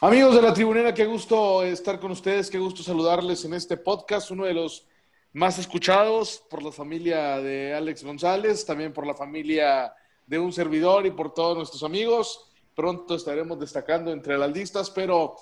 Amigos de la tribunera, qué gusto estar con ustedes, qué gusto saludarles en este podcast, uno de los más escuchados por la familia de Alex González, también por la familia de un servidor y por todos nuestros amigos. Pronto estaremos destacando entre las listas, pero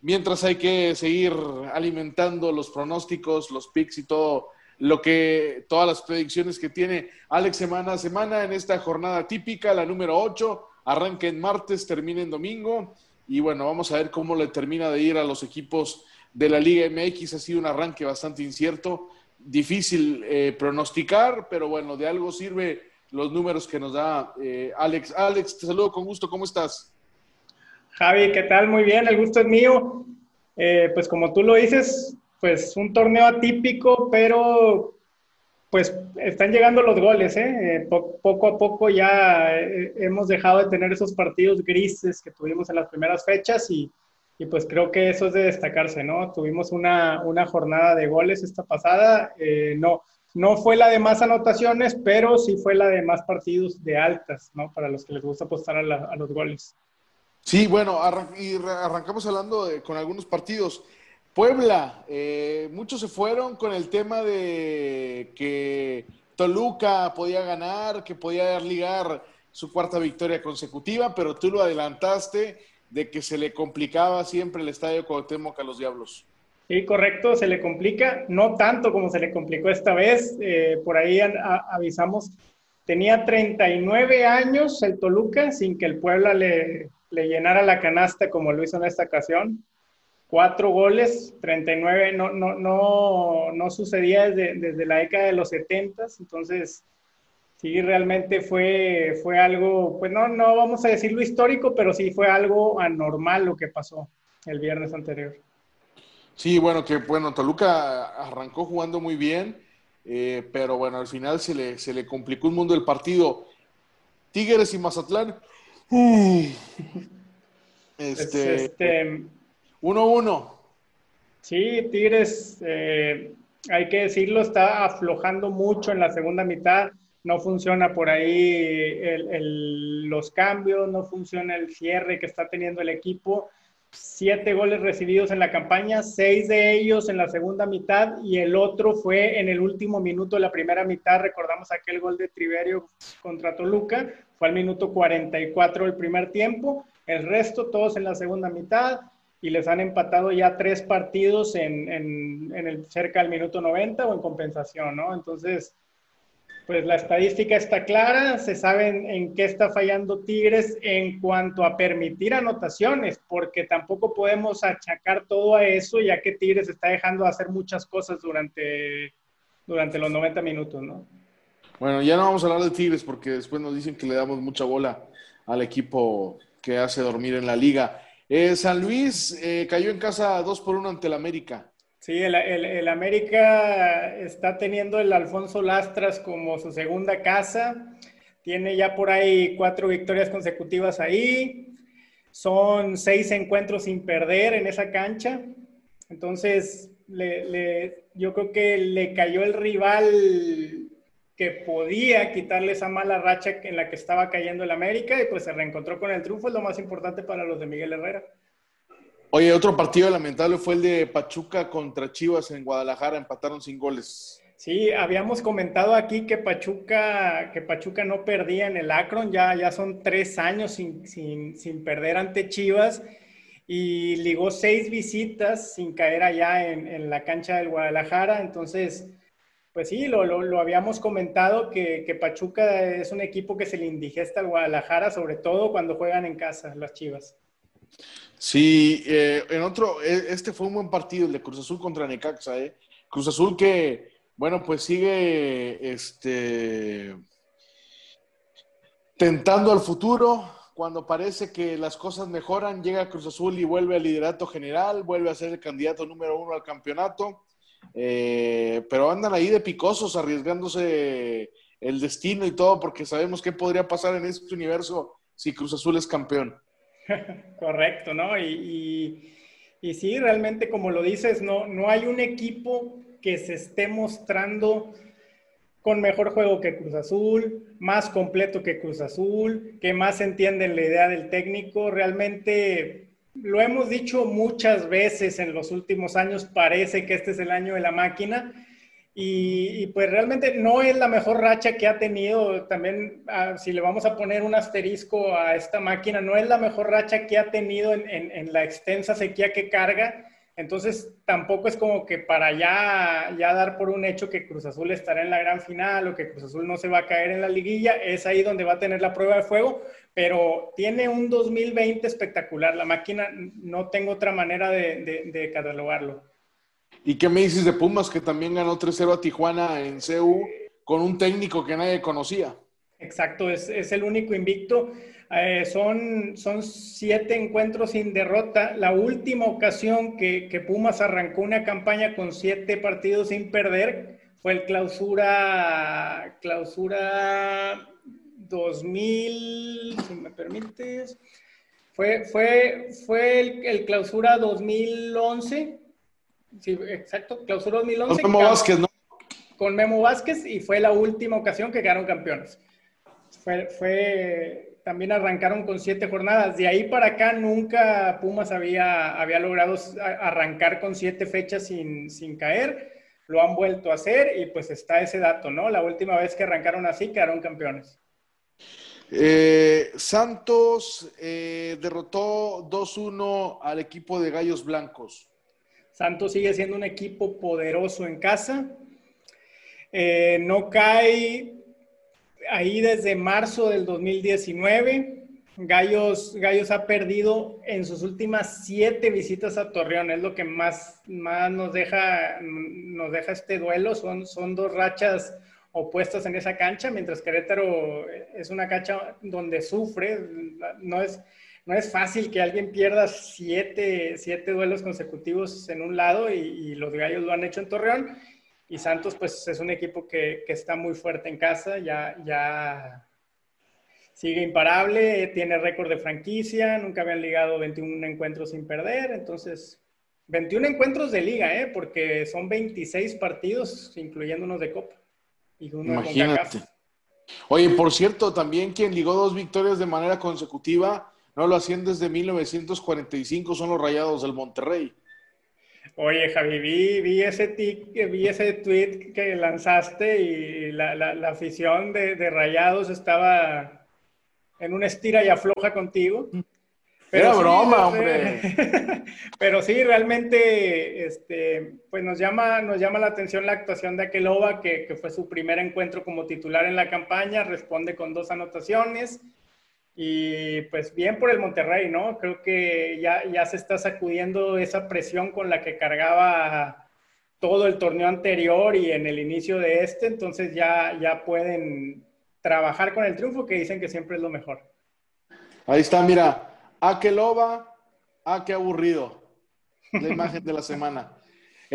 mientras hay que seguir alimentando los pronósticos, los picks y todo lo que, todas las predicciones que tiene Alex semana a semana en esta jornada típica, la número 8, arranca en martes, termina en domingo y bueno, vamos a ver cómo le termina de ir a los equipos de la Liga MX. Ha sido un arranque bastante incierto, difícil eh, pronosticar, pero bueno, de algo sirve los números que nos da eh, Alex. Alex, te saludo con gusto, ¿cómo estás? Javi, ¿qué tal? Muy bien, el gusto es mío. Eh, pues como tú lo dices, pues un torneo atípico, pero pues están llegando los goles, ¿eh? eh poco a poco ya eh, hemos dejado de tener esos partidos grises que tuvimos en las primeras fechas y, y pues creo que eso es de destacarse, ¿no? Tuvimos una, una jornada de goles esta pasada, eh, no, no fue la de más anotaciones, pero sí fue la de más partidos de altas, ¿no? Para los que les gusta apostar a, a los goles. Sí, bueno, y arrancamos hablando con algunos partidos. Puebla, eh, muchos se fueron con el tema de que Toluca podía ganar, que podía ligar su cuarta victoria consecutiva, pero tú lo adelantaste de que se le complicaba siempre el estadio Cuauhtémoc a los Diablos. Sí, correcto, se le complica, no tanto como se le complicó esta vez, eh, por ahí avisamos, tenía 39 años el Toluca sin que el Puebla le llenara la canasta como lo hizo en esta ocasión cuatro goles, 39, no, no, no, no sucedía desde, desde, la década de los 70, entonces sí, realmente fue, fue algo, pues no, no vamos a decirlo histórico, pero sí fue algo anormal lo que pasó el viernes anterior. Sí, bueno, que bueno, Toluca arrancó jugando muy bien, eh, pero bueno, al final se le, se le complicó un mundo el partido. Tigres y Mazatlán. este, este 1-1. Sí, Tigres, eh, hay que decirlo, está aflojando mucho en la segunda mitad. No funciona por ahí los cambios, no funciona el cierre que está teniendo el equipo. Siete goles recibidos en la campaña, seis de ellos en la segunda mitad y el otro fue en el último minuto de la primera mitad. Recordamos aquel gol de Triverio contra Toluca, fue al minuto 44 del primer tiempo. El resto, todos en la segunda mitad y les han empatado ya tres partidos en, en, el cerca del minuto 90 o en compensación, ¿no? Entonces, pues la estadística está clara, se sabe en, qué está fallando Tigres en cuanto a permitir anotaciones, porque tampoco podemos achacar todo a eso, ya que Tigres está dejando de hacer muchas cosas durante, durante los 90 minutos, ¿no? Bueno, ya no vamos a hablar de Tigres porque después nos dicen que le damos mucha bola al equipo que hace dormir en la liga. Eh, San Luis eh, cayó en casa 2 por 1 ante el América. Sí, el, América está teniendo el Alfonso Lastras como su segunda casa. Tiene ya por ahí cuatro victorias consecutivas ahí. Son seis encuentros sin perder en esa cancha. Entonces, yo creo que le cayó el rival que podía quitarle esa mala racha en la que estaba cayendo el América y pues se reencontró con el triunfo, es lo más importante para los de Miguel Herrera. Oye, otro partido lamentable fue el de Pachuca contra Chivas en Guadalajara, empataron sin goles. Sí, habíamos comentado aquí que Pachuca, que Pachuca no perdía en el Akron, ya, ya son tres años sin, sin, sin perder ante Chivas y ligó seis visitas sin caer allá en, en la cancha del Guadalajara, entonces pues sí, lo, lo, habíamos comentado que, que, Pachuca es un equipo que se le indigesta al Guadalajara, sobre todo cuando juegan en casa, las Chivas. Sí, eh, en otro, e, este fue un buen partido, el de Cruz Azul contra Necaxa, ¿eh? Cruz Azul que, bueno, pues sigue este, tentando al futuro. Cuando parece que las cosas mejoran, llega Cruz Azul y vuelve al liderato general, vuelve a ser el candidato número uno al campeonato eh, pero andan ahí de picosos, arriesgándose el destino y todo, porque sabemos qué podría pasar en este universo si Cruz Azul es campeón. Correcto, ¿no? Y, y, sí, realmente como lo dices, no, no hay un equipo que se esté mostrando con mejor juego que Cruz Azul, más completo que Cruz Azul, que más entienden la idea del técnico. Realmente lo hemos dicho muchas veces en los últimos años, parece que este es el año de la máquina. Y, pues realmente no es la mejor racha que ha tenido, también ah, si le vamos a poner un asterisco a esta máquina, no es la mejor racha que ha tenido en, en la extensa sequía que carga entonces, tampoco es como que para ya, ya dar por un hecho que Cruz Azul estará en la gran final o que Cruz Azul no se va a caer en la liguilla, es ahí donde va a tener la prueba de fuego, pero tiene un 2020 espectacular. La máquina, no tengo otra manera de, catalogarlo. ¿Y qué me dices de Pumas, que también ganó 3-0 a Tijuana en CU con un técnico que nadie conocía? Exacto, es, es el único invicto. Eh, son, son siete encuentros sin derrota. La última ocasión que, que, Pumas arrancó una campaña con siete partidos sin perder fue el clausura, clausura 2000, si me permites. Fue, fue, fue el, clausura 2011. Sí, exacto, clausura 2011. Con Memo Vázquez, ¿no? Con Memo Vázquez y fue la última ocasión que quedaron campeones. Fue, fue también arrancaron con siete jornadas. De ahí para acá nunca Pumas había, había logrado arrancar con siete fechas sin, sin caer. Lo han vuelto a hacer y pues está ese dato, ¿no? La última vez que arrancaron así quedaron campeones. Eh, Santos eh, derrotó 2-1 al equipo de Gallos Blancos. Santos sigue siendo un equipo poderoso en casa. Eh, no cae ahí desde marzo del 2019. Gallos, Gallos ha perdido en sus últimas siete visitas a Torreón, es lo que más, más nos, deja, nos deja este duelo. Son, son dos rachas opuestas en esa cancha, mientras Querétaro es una cancha donde sufre. No es, no es fácil que alguien pierda siete, siete duelos consecutivos en un lado y, y los Gallos lo han hecho en Torreón y Santos, pues es un equipo que, que está muy fuerte en casa, ya, ya sigue imparable, tiene récord de franquicia, nunca habían ligado 21 encuentros sin perder, entonces 21 encuentros de liga, ¿eh? porque son 26 partidos, incluyendo unos de Copa. Y uno Imagínate. Oye, por cierto, también quien ligó dos victorias de manera consecutiva, no lo hacían desde 1945, son los Rayados del Monterrey. Oye, Javi, vi, ese, vi ese tweet que lanzaste y la, afición de, Rayados estaba en una estira y afloja contigo. Pero Era broma, hombre. pero sí, realmente, este, pues nos llama, nos llama la atención la actuación de Akeloba, que, que fue su primer encuentro como titular en la campaña, responde con dos anotaciones. Y pues bien por el Monterrey, ¿no? Creo que ya, ya se está sacudiendo esa presión con la que cargaba todo el torneo anterior y en el inicio de este, entonces ya, ya pueden trabajar con el triunfo que dicen que siempre es lo mejor. Ahí está, mira, a qué loba, a qué aburrido. La imagen de la semana.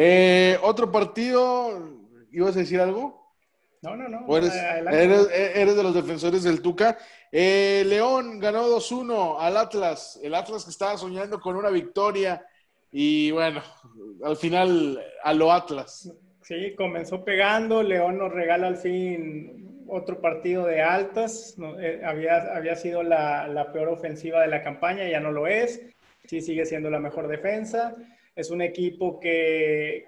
Eh, otro partido, ¿ibas a decir algo? No, no, no. Eres, eres, de los defensores del Tuca. Eh, León ganó 2-1 al Atlas. El Atlas que estaba soñando con una victoria. Y bueno, al final a lo Atlas. Sí, comenzó pegando. León nos regala al fin otro partido de altas. Eh, había, había sido la, la peor ofensiva de la campaña, ya no lo es. Sí, sigue siendo la mejor defensa. Es un equipo que,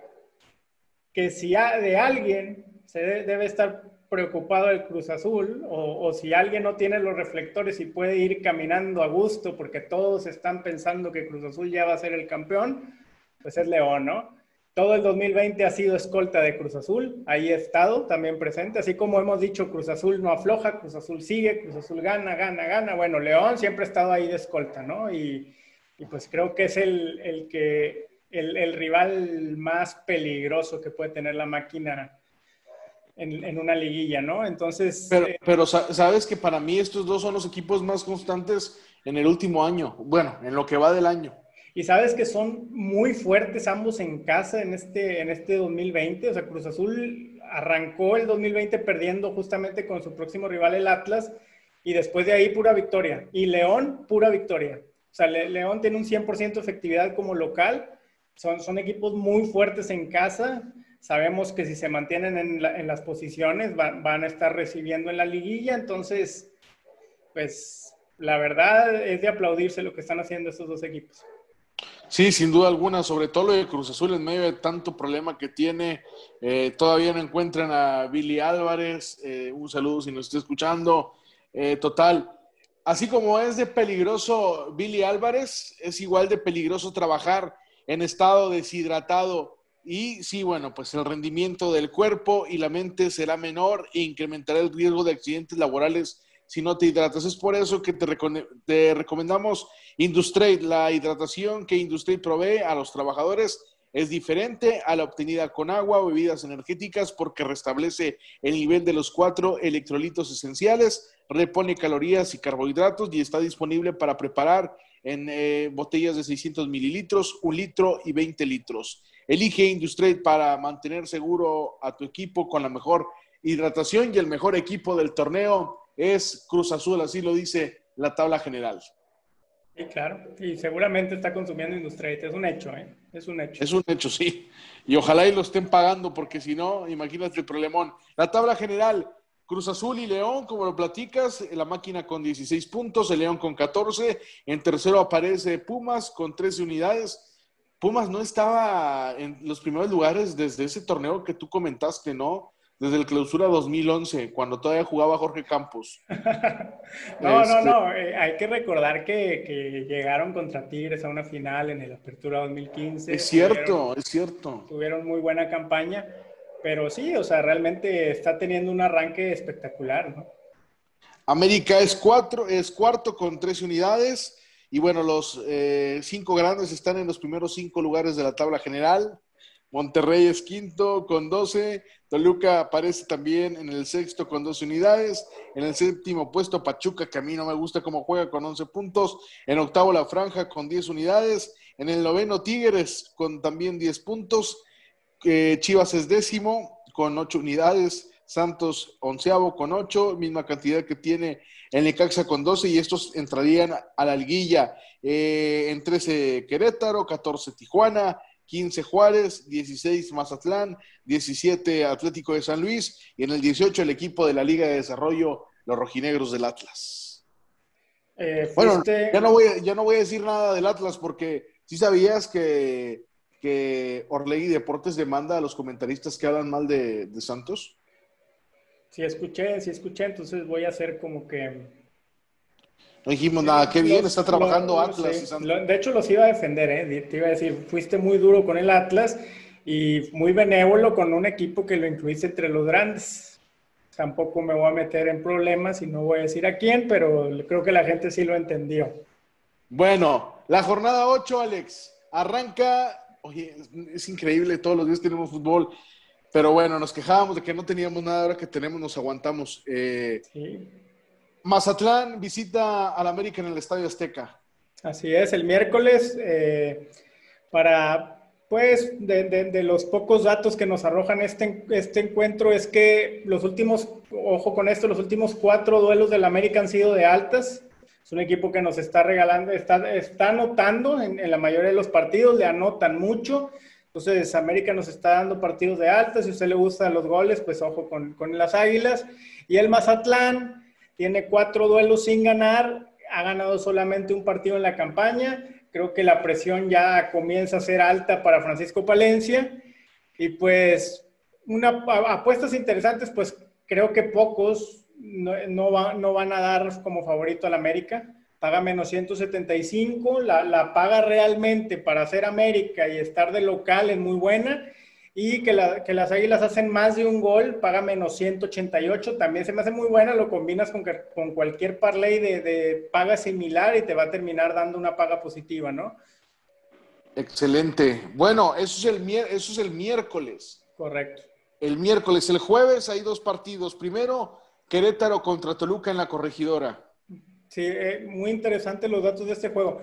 que si de alguien se debe estar preocupado el Cruz Azul o, si alguien no tiene los reflectores y puede ir caminando a gusto porque todos están pensando que Cruz Azul ya va a ser el campeón, pues es León, ¿no? Todo el 2020 ha sido escolta de Cruz Azul, ahí ha estado también presente, así como hemos dicho, Cruz Azul no afloja, Cruz Azul sigue, Cruz Azul gana, gana, gana. Bueno, León siempre ha estado ahí de escolta, ¿no? Y, pues creo que es el, el que, el rival más peligroso que puede tener la máquina en, una liguilla, ¿no? Entonces... Pero, eh, pero sabes que para mí estos dos son los equipos más constantes en el último año, bueno, en lo que va del año. Y sabes que son muy fuertes ambos en casa en este, en este 2020. O sea, Cruz Azul arrancó el 2020 perdiendo justamente con su próximo rival, el Atlas, y después de ahí pura victoria. Y León, pura victoria. O sea, León tiene un 100% efectividad como local. Son, son equipos muy fuertes en casa. Sabemos que si se mantienen en, las posiciones van a estar recibiendo en la liguilla, entonces, pues la verdad es de aplaudirse lo que están haciendo estos dos equipos. Sí, sin duda alguna, sobre todo lo de Cruz Azul en medio de tanto problema que tiene. Eh, todavía no encuentran a Billy Álvarez. Eh, un saludo si nos está escuchando. Eh, total, así como es de peligroso Billy Álvarez, es igual de peligroso trabajar en estado deshidratado. Y sí, bueno, pues el rendimiento del cuerpo y la mente será menor e incrementará el riesgo de accidentes laborales si no te hidratas. Es por eso que te, te recomendamos Industrate. La hidratación que Industrate provee a los trabajadores es diferente a la obtenida con agua o bebidas energéticas porque restablece el nivel de los cuatro electrolitos esenciales, repone calorías y carbohidratos y está disponible para preparar en eh, botellas de 600 mililitros, un litro y 20 litros. Elige Industrate para mantener seguro a tu equipo con la mejor hidratación y el mejor equipo del torneo es Cruz Azul, así lo dice la tabla general. Sí, claro, y seguramente está consumiendo Industrate, es un hecho, ¿eh? Es un hecho. Es un hecho, sí. Y ojalá y lo estén pagando, porque si no, imagínate el problemón. La tabla general, Cruz Azul y León, como lo platicas, la máquina con 16 puntos, el León con 14, en tercero aparece Pumas con 13 unidades. Pumas no estaba en los primeros lugares desde ese torneo que tú comentaste, ¿no? desde el clausura 2011, cuando todavía jugaba Jorge Campos. no, no, no, este, eh, hay que recordar que, llegaron contra Tigres a una final en el Apertura 2015. Es cierto, es cierto. Tuvieron muy buena campaña, pero sí, o sea, realmente está teniendo un arranque espectacular, ¿no? América es, cuatro, es cuarto con tres unidades y bueno, los eh, cinco grandes están en los primeros cinco lugares de la tabla general. Monterrey es quinto con 12. Toluca aparece también en el sexto con 12 unidades. En el séptimo puesto Pachuca, que a mí no me gusta cómo juega con 11 puntos. En octavo La Franja con 10 unidades. En el noveno Tigres con también 10 puntos. Eh, Chivas es décimo con 8 unidades. Santos onceavo con 8, misma cantidad que tiene el Necaxa con 12 y estos entrarían a la liguilla eh, en 13 Querétaro, 14 Tijuana, 15 Juárez, 16 Mazatlán, 17 Atlético de San Luis y en el 18 el equipo de la Liga de Desarrollo, los rojinegros del Atlas. Eh, bueno, ya no, voy, ya no voy a decir nada del Atlas porque si sabías que, que Orlegui Deportes demanda a los comentaristas que hablan mal de, de Santos. Sí escuché, sí escuché, entonces voy a hacer como que no dijimos nada, qué bien está trabajando Atlas. de hecho, los iba a defender, ¿eh? te iba a decir, fuiste muy duro con el Atlas y muy benévolo con un equipo que lo incluiste entre los grandes. Tampoco me voy a meter en problemas y no voy a decir a quién, pero creo que la gente sí lo entendió. Bueno, la jornada 8, Alex, arranca, oye, es increíble, todos los días tenemos fútbol, pero bueno, nos quejábamos de que no teníamos nada, ahora que tenemos nos aguantamos. Eh, sí. Mazatlán visita al América en el Estadio Azteca. Así es, el miércoles, eh, para, pues, de, los pocos datos que nos arrojan este, este encuentro es que los últimos, ojo con esto, los últimos cuatro duelos del América han sido de altas. Es un equipo que nos está regalando, está, está anotando en, la mayoría de los partidos, le anotan mucho. Entonces, América nos está dando partidos de altas. Si a usted le gustan los goles, pues ojo con, con las águilas. Y el Mazatlán, tiene cuatro duelos sin ganar, ha ganado solamente un partido en la campaña. Creo que la presión ya comienza a ser alta para Francisco Palencia. Y pues, una, apuestas interesantes, pues creo que pocos no, no, van a dar como favorito al América. Paga menos 175, la, la paga realmente para hacer América y estar de local es muy buena y que, las Águilas hacen más de un gol, paga menos 188, también se me hace muy buena, lo combinas con, con cualquier parlay de, paga similar y te va a terminar dando una paga positiva, ¿no? Excelente. Bueno, eso es el, eso es el miércoles. Correcto. El miércoles, el jueves hay dos partidos. Primero, Querétaro contra Toluca en la corregidora. Sí, eh, muy interesante los datos de este juego.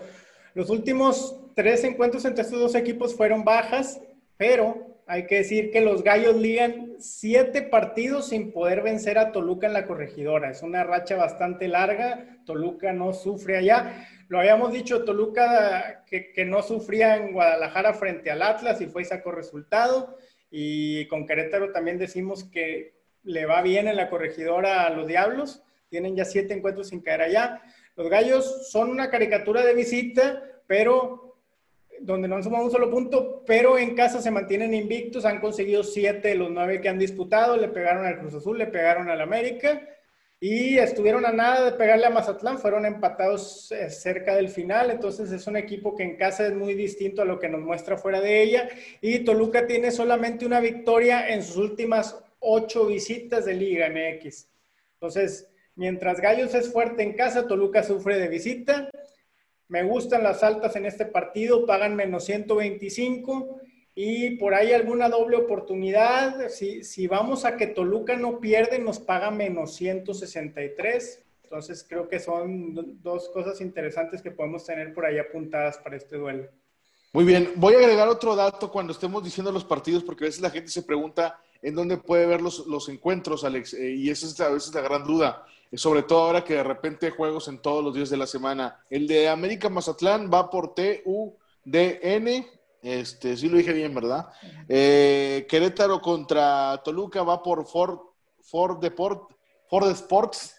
Los últimos tres encuentros entre estos dos equipos fueron bajas, pero hay que decir que los Gallos ligan siete partidos sin poder vencer a Toluca en la corregidora. Es una racha bastante larga. Toluca no sufre allá. Lo habíamos dicho, Toluca que, no sufría en Guadalajara frente al Atlas y fue y sacó resultado. Y con Querétaro también decimos que le va bien en la corregidora a los Diablos. Tienen ya siete encuentros sin caer allá. Los Gallos son una caricatura de visita, pero donde no han sumado un solo punto, pero en casa se mantienen invictos, han conseguido siete de los nueve que han disputado, le pegaron al Cruz Azul, le pegaron al América y estuvieron a nada de pegarle a Mazatlán, fueron empatados eh, cerca del final, entonces es un equipo que en casa es muy distinto a lo que nos muestra fuera de ella. Y Toluca tiene solamente una victoria en sus últimas ocho visitas de Liga MX. Entonces, mientras Gallos es fuerte en casa, Toluca sufre de visita. Me gustan las altas en este partido, pagan menos 125 y por ahí alguna doble oportunidad. Si, si vamos a que Toluca no pierde, nos paga menos 163. Entonces creo que son dos cosas interesantes que podemos tener por ahí apuntadas para este duelo. Muy bien, voy a agregar otro dato cuando estemos diciendo los partidos, porque a veces la gente se pregunta en dónde puede ver los, los encuentros, Alex, eh, y esa es a veces la gran duda, sobre todo ahora que de repente juegos en todos los días de la semana. El de América Mazatlán va por TUDN, este, sí lo dije bien, ¿verdad? Eh, Querétaro contra Toluca va por Ford, Ford, Sports.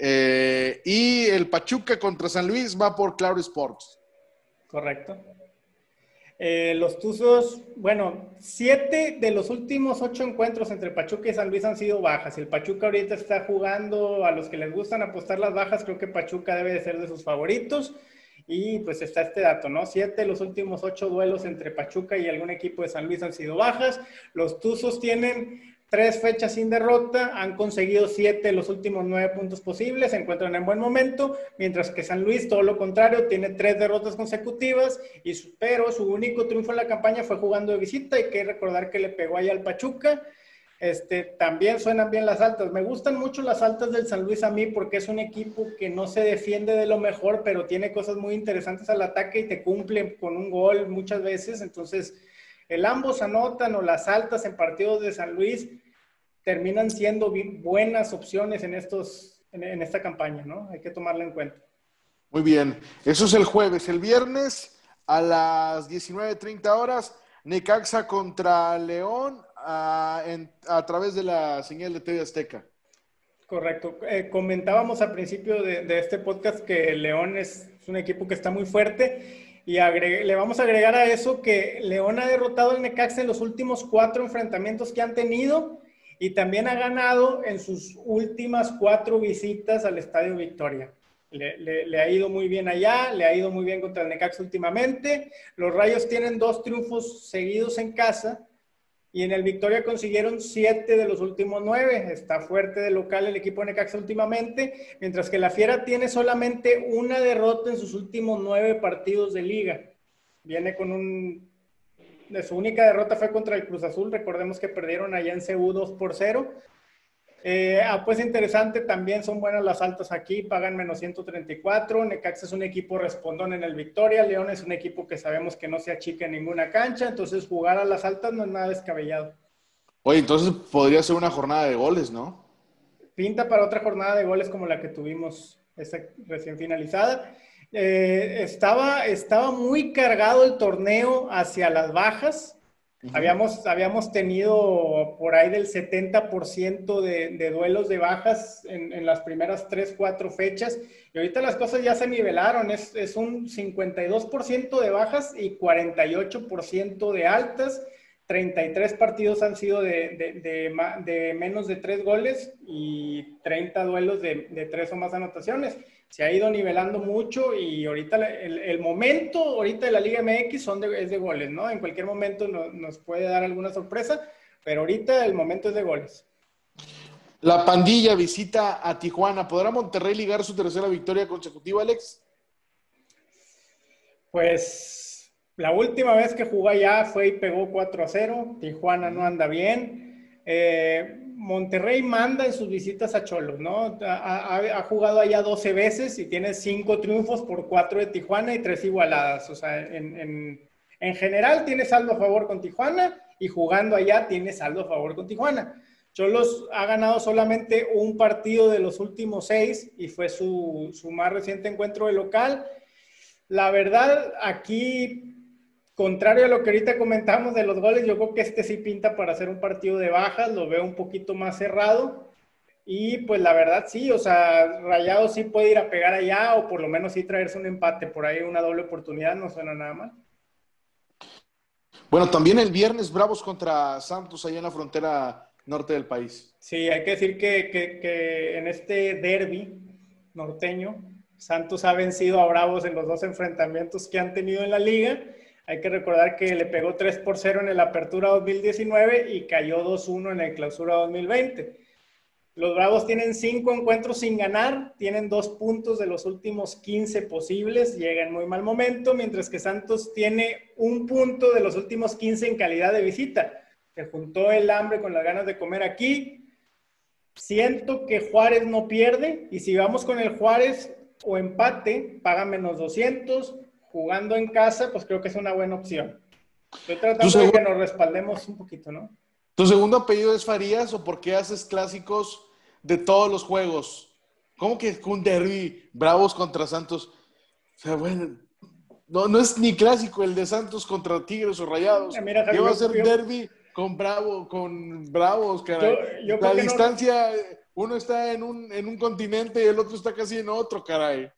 Eh, y el Pachuca contra San Luis va por Cloud Sports. Correcto. Eh, los Tuzos, bueno, siete de los últimos ocho encuentros entre Pachuca y San Luis han sido bajas. El Pachuca ahorita está jugando a los que les gustan apostar las bajas. Creo que Pachuca debe de ser de sus favoritos. Y pues está este dato, ¿no? Siete de los últimos ocho duelos entre Pachuca y algún equipo de San Luis han sido bajas. Los Tuzos tienen tres fechas sin derrota, han conseguido siete de los últimos nueve puntos posibles, se encuentran en buen momento, mientras que San Luis, todo lo contrario, tiene tres derrotas consecutivas, y, pero su único triunfo en la campaña fue jugando de visita. Hay que recordar que le pegó ahí al Pachuca este, también suenan bien las altas. Me gustan mucho las altas del San Luis a mí porque es un equipo que no se defiende de lo mejor, pero tiene cosas muy interesantes al ataque y te cumple con un gol muchas veces. Entonces, el ambos anotan o las altas en partidos de San Luis terminan siendo buenas opciones en, estos, en, esta campaña, ¿no? Hay que tomarla en cuenta. Muy bien. Eso es el jueves. El viernes a las 19.30 horas, Necaxa contra León a, través de la señal de TV Azteca. Correcto. Eh, comentábamos al principio de, este podcast que León es, un equipo que está muy fuerte y le vamos a agregar a eso que León ha derrotado al Necaxa en los últimos cuatro enfrentamientos que han tenido y también ha ganado en sus últimas cuatro visitas al Estadio Victoria. Le, le, ha ido muy bien allá, le ha ido muy bien contra el Necaxa últimamente. Los Rayos tienen dos triunfos seguidos en casa y en el Victoria consiguieron siete de los últimos nueve. Está fuerte de local el equipo de Necaxa últimamente, mientras que la Fiera tiene solamente una derrota en sus últimos nueve partidos de liga. Viene con un... Su única derrota fue contra el Cruz Azul. Recordemos que perdieron allá en CU 2 por 0. Eh, ah, pues interesante, también son buenas las altas aquí, pagan menos 134. Necaxa es un equipo respondón en el Victoria. León es un equipo que sabemos que no se achica en ninguna cancha, entonces jugar a las altas no es nada descabellado. Oye, entonces podría ser una jornada de goles, ¿no? Pinta para otra jornada de goles como la que tuvimos esta recién finalizada. Eh, estaba, estaba muy cargado el torneo hacia las bajas habíamos, habíamos tenido por ahí del 70% de, de, duelos de bajas en, en, las primeras 3, 4 fechas. Y ahorita las cosas ya se nivelaron. Es, es un 52% de bajas y 48% de altas. 33 partidos han sido de, de, de, menos de 3 goles y 30 duelos de, de 3 o más anotaciones se ha ido nivelando mucho y ahorita el, momento ahorita de la Liga MX son de, es de goles, ¿no? En cualquier momento nos puede dar alguna sorpresa, pero ahorita el momento es de goles. La pandilla visita a Tijuana. ¿Podrá Monterrey ligar su tercera victoria consecutiva, Alex? Pues la última vez que jugó allá fue y pegó 4 a 0. Tijuana no anda bien. Eh, Monterrey manda en sus visitas a Cholos, ¿no? Ha, jugado allá 12 veces y tiene 5 triunfos por 4 de Tijuana y 3 igualadas. O sea, en, general tiene saldo a favor con Tijuana y jugando allá tiene saldo a favor con Tijuana. Cholos ha ganado solamente un partido de los últimos 6 y fue su, su más reciente encuentro de local. La verdad, aquí contrario a lo que ahorita comentamos de los goles, yo creo que este sí pinta para hacer un partido de bajas, lo veo un poquito más cerrado. Y pues la verdad sí, o sea, Rayado sí puede ir a pegar allá o por lo menos sí traerse un empate, por ahí una doble oportunidad no suena nada mal. Bueno, también el viernes Bravos contra Santos allá en la frontera norte del país. Sí, hay que decir que, que en este derby norteño, Santos ha vencido a Bravos en los dos enfrentamientos que han tenido en la liga. Hay que recordar que le pegó 3 por 0 en el Apertura 2019 y cayó 2-1 en el Clausura 2020. Los Bravos tienen cinco encuentros sin ganar, tienen dos puntos de los últimos 15 posibles, llega en muy mal momento, mientras que Santos tiene un punto de los últimos 15 en calidad de visita. Se juntó el hambre con las ganas de comer aquí. Siento que Juárez no pierde y si vamos con el Juárez o empate, paga menos 200. Jugando en casa, pues creo que es una buena opción. Estoy tratando de que nos respaldemos un poquito, ¿no? ¿Tu segundo apellido es Farías o por qué haces clásicos de todos los juegos. ¿Cómo que un derby Bravos contra Santos? O sea, bueno, no, no es ni clásico el de Santos contra Tigres o Rayados. ¿Qué va a ser derby con Bravo, con Bravos, caray? La distancia, uno está en un, en un continente y el otro está casi en otro, caray.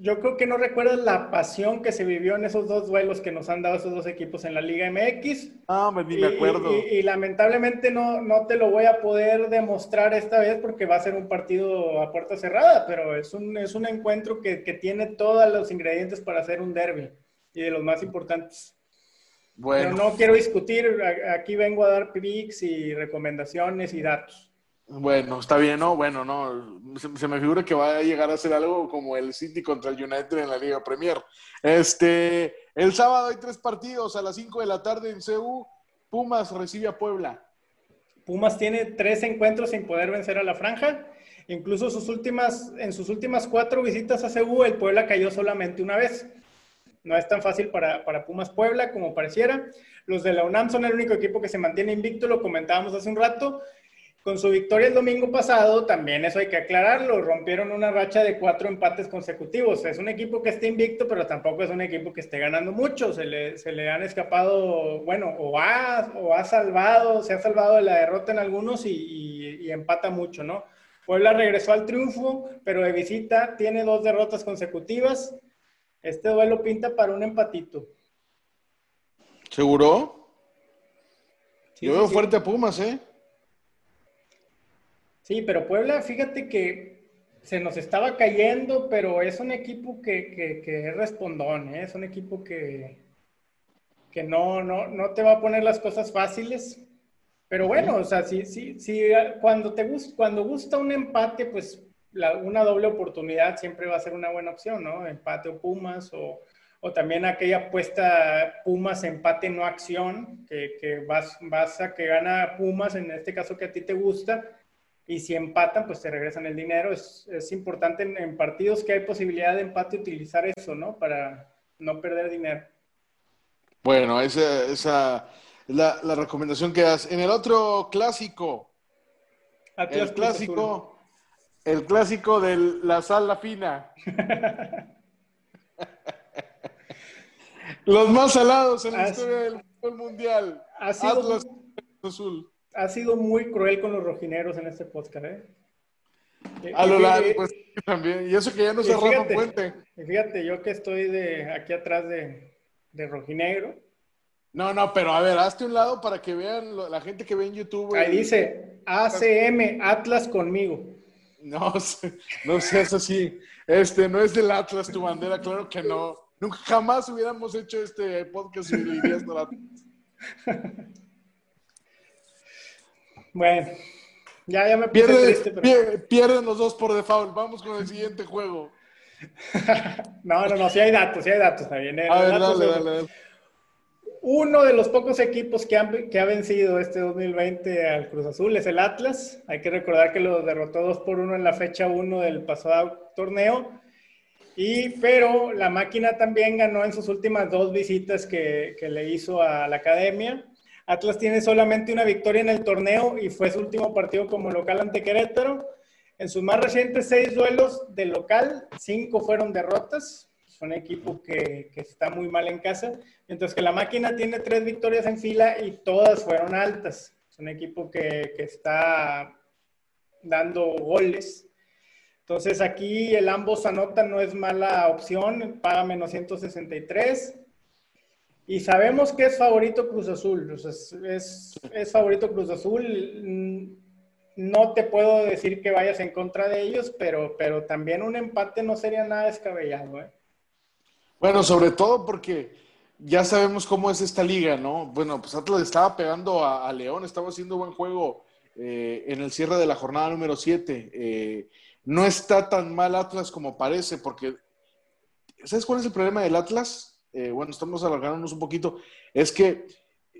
Yo creo que no recuerdas la pasión que se vivió en esos dos duelos que nos han dado esos dos equipos en la Liga MX. Ah, me, me acuerdo. Y, lamentablemente no, no te lo voy a poder demostrar esta vez porque va a ser un partido a puerta cerrada, pero es un, es un encuentro que, que tiene todos los ingredientes para hacer un derby y de los más importantes. Bueno. Pero no quiero discutir, aquí vengo a dar picks y recomendaciones y datos. Bueno, está bien, ¿no? Bueno, no. Se, me figura que va a llegar a ser algo como el City contra el United en la Liga Premier. Este, el sábado hay tres partidos a las 5 de la tarde en CU. Pumas recibe a Puebla. Pumas tiene tres encuentros sin poder vencer a la franja. Incluso sus últimas, en sus últimas cuatro visitas a CU, el Puebla cayó solamente una vez. No es tan fácil para, para, Pumas Puebla como pareciera. Los de la UNAM son el único equipo que se mantiene invicto, lo comentábamos hace un rato. Con su victoria el domingo pasado, también eso hay que aclararlo, rompieron una racha de cuatro empates consecutivos. Es un equipo que está invicto, pero tampoco es un equipo que esté ganando mucho. Se le, se le han escapado, bueno, o ha, o ha salvado, se ha salvado de la derrota en algunos y, y empata mucho, ¿no? Puebla regresó al triunfo, pero de visita tiene dos derrotas consecutivas. Este duelo pinta para un empatito. ¿Seguro? Yo veo fuerte a Pumas, ¿eh? Sí, pero Puebla, fíjate que se nos estaba cayendo, pero es un equipo que, es respondón, ¿eh? es un equipo que, que no, no, te va a poner las cosas fáciles. Pero bueno, o sea, si, si, si cuando te gusta, cuando gusta un empate, pues una doble oportunidad siempre va a ser una buena opción, ¿no? Empate o Pumas, o, o también aquella apuesta Pumas empate no acción, que, que vas, vas a que gana Pumas, en este caso que a ti te gusta, y si empatan, pues te regresan el dinero. Es, es importante en, partidos que hay posibilidad de empate utilizar eso, ¿no? Para no perder dinero. Bueno, esa, esa es la, la, recomendación que das. En el otro clásico, el clásico, el clásico de la sala fina. Los más salados en la historia del fútbol mundial. Atlas Azul ha sido muy cruel con los rojineros en este podcast, ¿eh? A lo largo, pues también. Y eso que ya no se Rafa Puente. Fíjate, yo que estoy de aquí atrás de, de rojinegro. No, no, pero a ver, hazte un lado para que vean la gente que ve en YouTube. Ahí dice ACM, Atlas conmigo. No, no seas así. Este, no es del Atlas tu bandera, claro que no. Nunca jamás hubiéramos hecho este podcast si irías del Atlas. Bueno, ya, ya me puse triste, pero... Pierden los dos por default. Vamos con el siguiente juego. no, no, no, sí hay datos, sí hay datos. también. A ver, dale, dale, Uno de los pocos equipos que, han, que ha vencido este 2020 al Cruz Azul es el Atlas. Hay que recordar que lo derrotó 2 por 1 en la fecha 1 del pasado torneo. Y, pero la máquina también ganó en sus últimas dos visitas que, que le hizo a la academia. Atlas tiene solamente una victoria en el torneo y fue su último partido como local ante Querétaro. En sus más recientes seis duelos de local, cinco fueron derrotas. Es un equipo que, está muy mal en casa. Mientras que la máquina tiene tres victorias en fila y todas fueron altas. Es un equipo que, que está dando goles. Entonces aquí el ambos anotan no es mala opción, paga menos 163. Y sabemos que es favorito Cruz Azul, es, favorito Cruz Azul. No te puedo decir que vayas en contra de ellos, pero, pero también un empate no sería nada descabellado. ¿eh? Bueno, sobre todo porque ya sabemos cómo es esta liga, ¿no? Bueno, pues Atlas estaba pegando a, León, estaba haciendo buen juego eh, en el cierre de la jornada número 7. Eh, no está tan mal Atlas como parece, porque ¿sabes cuál es el problema del Atlas? Eh, bueno, estamos alargándonos un poquito, es que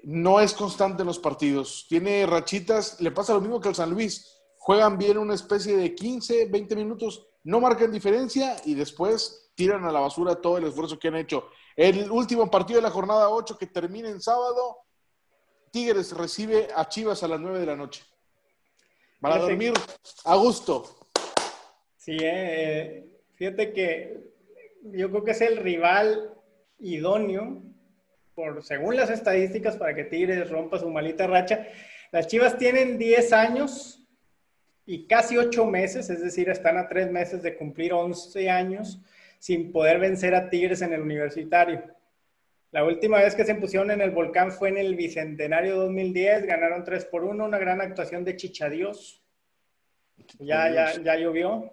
no es constante en los partidos. Tiene rachitas, le pasa lo mismo que al San Luis. Juegan bien una especie de 15, 20 minutos, no marcan diferencia y después tiran a la basura todo el esfuerzo que han hecho. El último partido de la jornada 8 que termina en sábado, Tigres recibe a Chivas a las 9 de la noche. Para dormir a gusto. Sí, eh, fíjate que yo creo que es el rival idóneo, por, según las estadísticas, para que Tigres rompa su malita racha. Las Chivas tienen 10 años y casi 8 meses, es decir, están a 3 meses de cumplir 11 años sin poder vencer a Tigres en el universitario. La última vez que se pusieron en el volcán fue en el Bicentenario 2010, ganaron 3 por 1, una gran actuación de Chichadios. Ya, ya, ya llovió.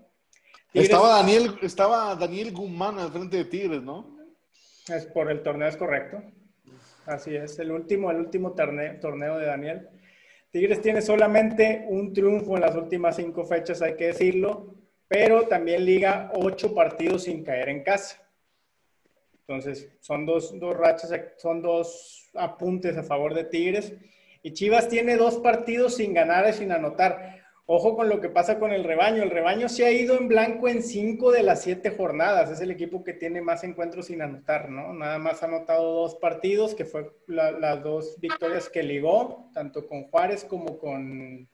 Estaba Daniel, estaba Daniel Guzmán al frente de Tigres, ¿no? Es por el torneo, es correcto. Así es, el último, el último torneo, torneo de Daniel. Tigres tiene solamente un triunfo en las últimas cinco fechas, hay que decirlo, pero también liga ocho partidos sin caer en casa. Entonces, son dos, dos rachas, son dos apuntes a favor de Tigres. Y Chivas tiene dos partidos sin ganar y sin anotar. Ojo con lo que pasa con el rebaño. El rebaño se ha ido en blanco en cinco de las siete jornadas. Es el equipo que tiene más encuentros sin anotar, ¿no? Nada más ha anotado dos partidos, que fue las dos victorias que ligó, tanto con Juárez como con,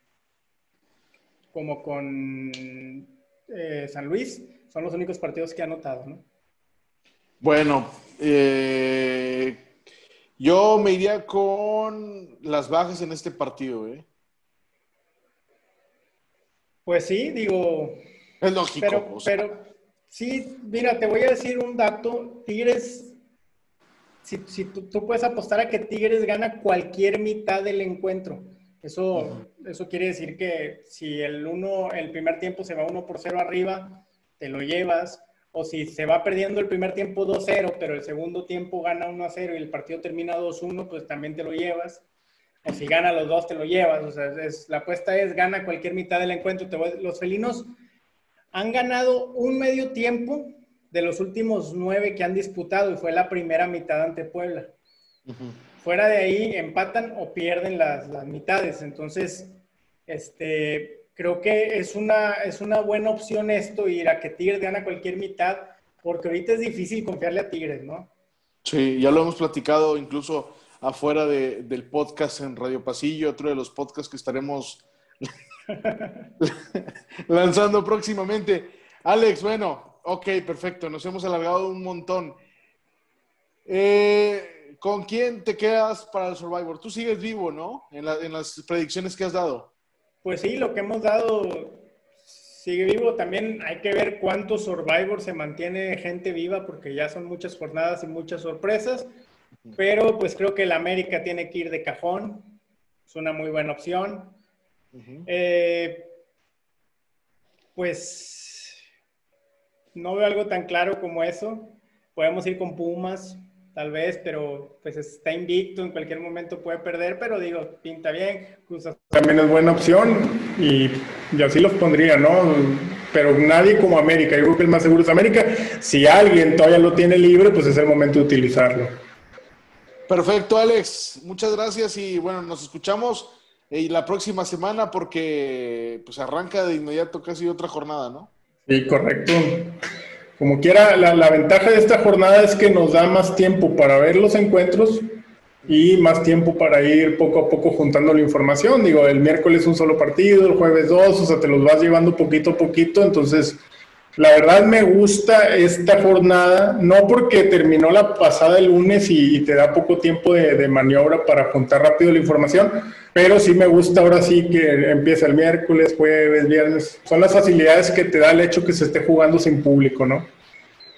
eh, San Luis. Son los únicos partidos que ha anotado, ¿no? Bueno, eh, yo me iría con las bajas en este partido, ¿eh? Pues sí, digo. Es lógico. Pero, pero sí, mira, te voy a decir un dato. Tigres, si, tú, puedes apostar a que Tigres gana cualquier mitad del encuentro. Eso, eso quiere decir que si el, uno, el primer tiempo se va 1 por 0 arriba, te lo llevas. O si se va perdiendo el primer tiempo 2-0, pero el segundo tiempo gana 1-0 y el partido termina 2-1, pues también te lo llevas si gana los dos te lo llevas. O sea, es, la apuesta es gana cualquier mitad del encuentro. los felinos han ganado un medio tiempo de los últimos nueve que han disputado y fue la primera mitad ante Puebla. Fuera de ahí empatan o pierden las, las, mitades. Entonces, este, creo que es una, es una buena opción esto, ir a que Tigres gana cualquier mitad, porque ahorita es difícil confiarle a Tigres, ¿no? Sí, ya lo hemos platicado incluso afuera del podcast en Radio Pasillo, otro de los podcasts que estaremos lanzando próximamente. Alex, bueno, ok, perfecto, nos hemos alargado un montón. Eh, ¿Con quién te quedas para el Survivor? Tú sigues vivo, ¿no? En, en las predicciones que has dado. Pues sí, lo que hemos dado sigue vivo. También hay que ver cuántos Survivor se mantiene gente viva, porque ya son muchas jornadas y muchas sorpresas. Pero pues creo que el América tiene que ir de cajón. Es una muy buena opción. Eh, pues no veo algo tan claro como eso. Podemos ir con Pumas, tal vez, pero pues está invicto, en cualquier momento puede perder, pero digo, pinta bien. También es buena opción y, y, así los pondría, ¿no? Pero nadie como América, yo creo que el más seguro es América. Si alguien todavía lo tiene libre, pues es el momento de utilizarlo. Perfecto, Alex. Muchas gracias y bueno, nos escuchamos eh, la próxima semana porque pues arranca de inmediato casi otra jornada, ¿no? Sí, correcto. Como quiera, la, ventaja de esta jornada es que nos da más tiempo para ver los encuentros y más tiempo para ir poco a poco juntando la información. Digo, el miércoles un solo partido, el jueves dos, o sea, te los vas llevando poquito a poquito, entonces la verdad me gusta esta jornada, no porque terminó la pasada el lunes y, te da poco tiempo de, maniobra para juntar rápido la información, pero sí me gusta ahora sí que empieza el miércoles, jueves, viernes. Son las facilidades que te da el hecho que se esté jugando sin público, ¿no?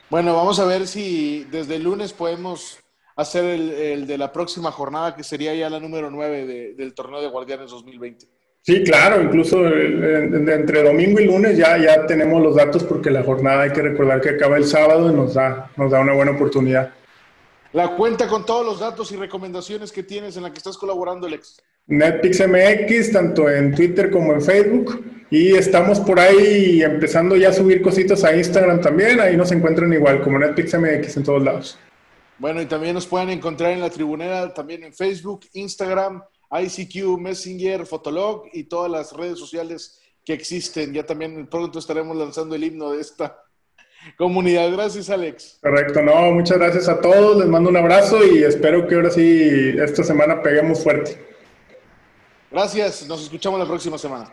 Bueno, vamos a ver si desde el lunes podemos hacer el, de la próxima jornada, que sería ya la número 9 del torneo de Guardianes 2020. Sí, claro, incluso eh, entre domingo y lunes ya, ya tenemos los datos porque la jornada hay que recordar que acaba el sábado y nos da, nos da una buena oportunidad. La cuenta con todos los datos y recomendaciones que tienes en la que estás colaborando, Alex. NetPixMX, tanto en Twitter como en Facebook. Y estamos por ahí empezando ya a subir cositas a Instagram también. Ahí nos encuentran igual, como NetPixMX en todos lados. Bueno, y también nos pueden encontrar en la tribunera, también en Facebook, Instagram, ICQ, Messenger, Fotolog y todas las redes sociales que existen. Ya también pronto estaremos lanzando el himno de esta comunidad. Gracias, Alex. Correcto, no, muchas gracias a todos. Les mando un abrazo y espero que ahora sí esta semana peguemos fuerte. Gracias, nos escuchamos la próxima semana.